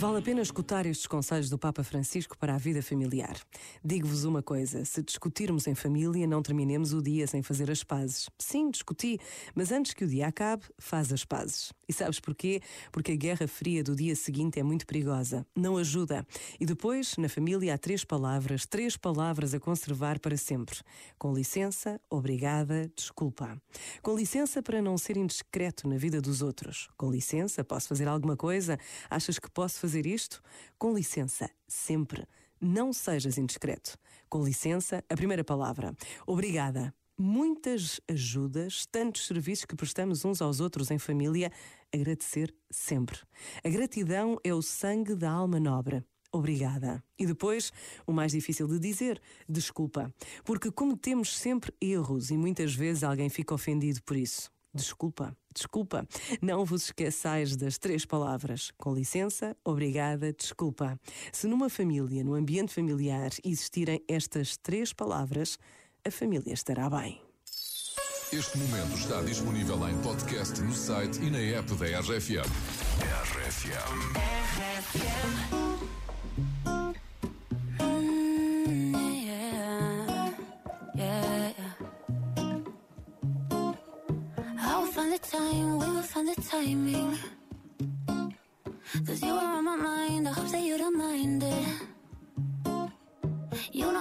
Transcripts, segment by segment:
Vale a pena escutar estes conselhos do Papa Francisco para a vida familiar. Digo-vos uma coisa: se discutirmos em família, não terminemos o dia sem fazer as pazes. Sim, discuti, mas antes que o dia acabe, faz as pazes. E sabes porquê? Porque a guerra fria do dia seguinte é muito perigosa, não ajuda. E depois, na família, há três palavras, três palavras a conservar para sempre: com licença, obrigada, desculpa. Com licença para não ser indiscreto na vida dos outros. Com licença, posso fazer alguma coisa? Achas que posso fazer isto? Com licença, sempre. Não sejas indiscreto. Com licença, a primeira palavra. Obrigada. Muitas ajudas, tantos serviços que prestamos uns aos outros em família, agradecer sempre. A gratidão é o sangue da alma nobre. Obrigada. E depois, o mais difícil de dizer, desculpa. Porque cometemos sempre erros e muitas vezes alguém fica ofendido por isso. Desculpa, desculpa. Não vos esqueçais das três palavras. Com licença, obrigada, desculpa. Se numa família, no ambiente familiar, existirem estas três palavras, a família estará bem. Este momento está disponível em podcast no site e na app da RFM. RFM. RFM. time, we will find the timing. Cause you are on my mind, I hope that you don't mind it.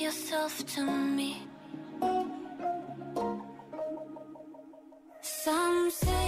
yourself to me. Some say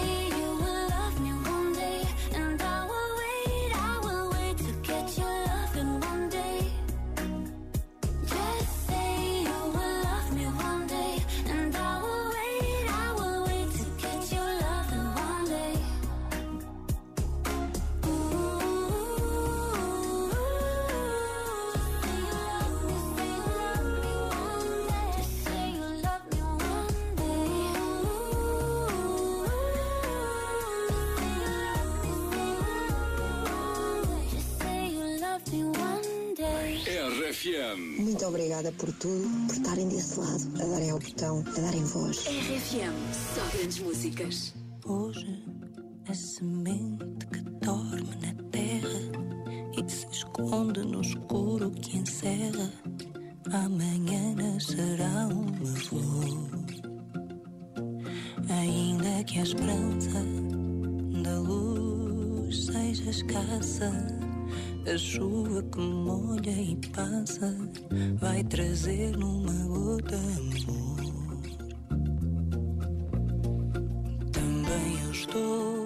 RFM. Muito obrigada por tudo, por estarem desse lado, a darem ao botão, a darem voz. RFM, só grandes músicas. Hoje, a semente que dorme na terra e se esconde no escuro que encerra, amanhã nascerá uma flor. Ainda que a esperança da luz seja escassa a chuva que molha e passa vai trazer numa gota amor. Também eu estou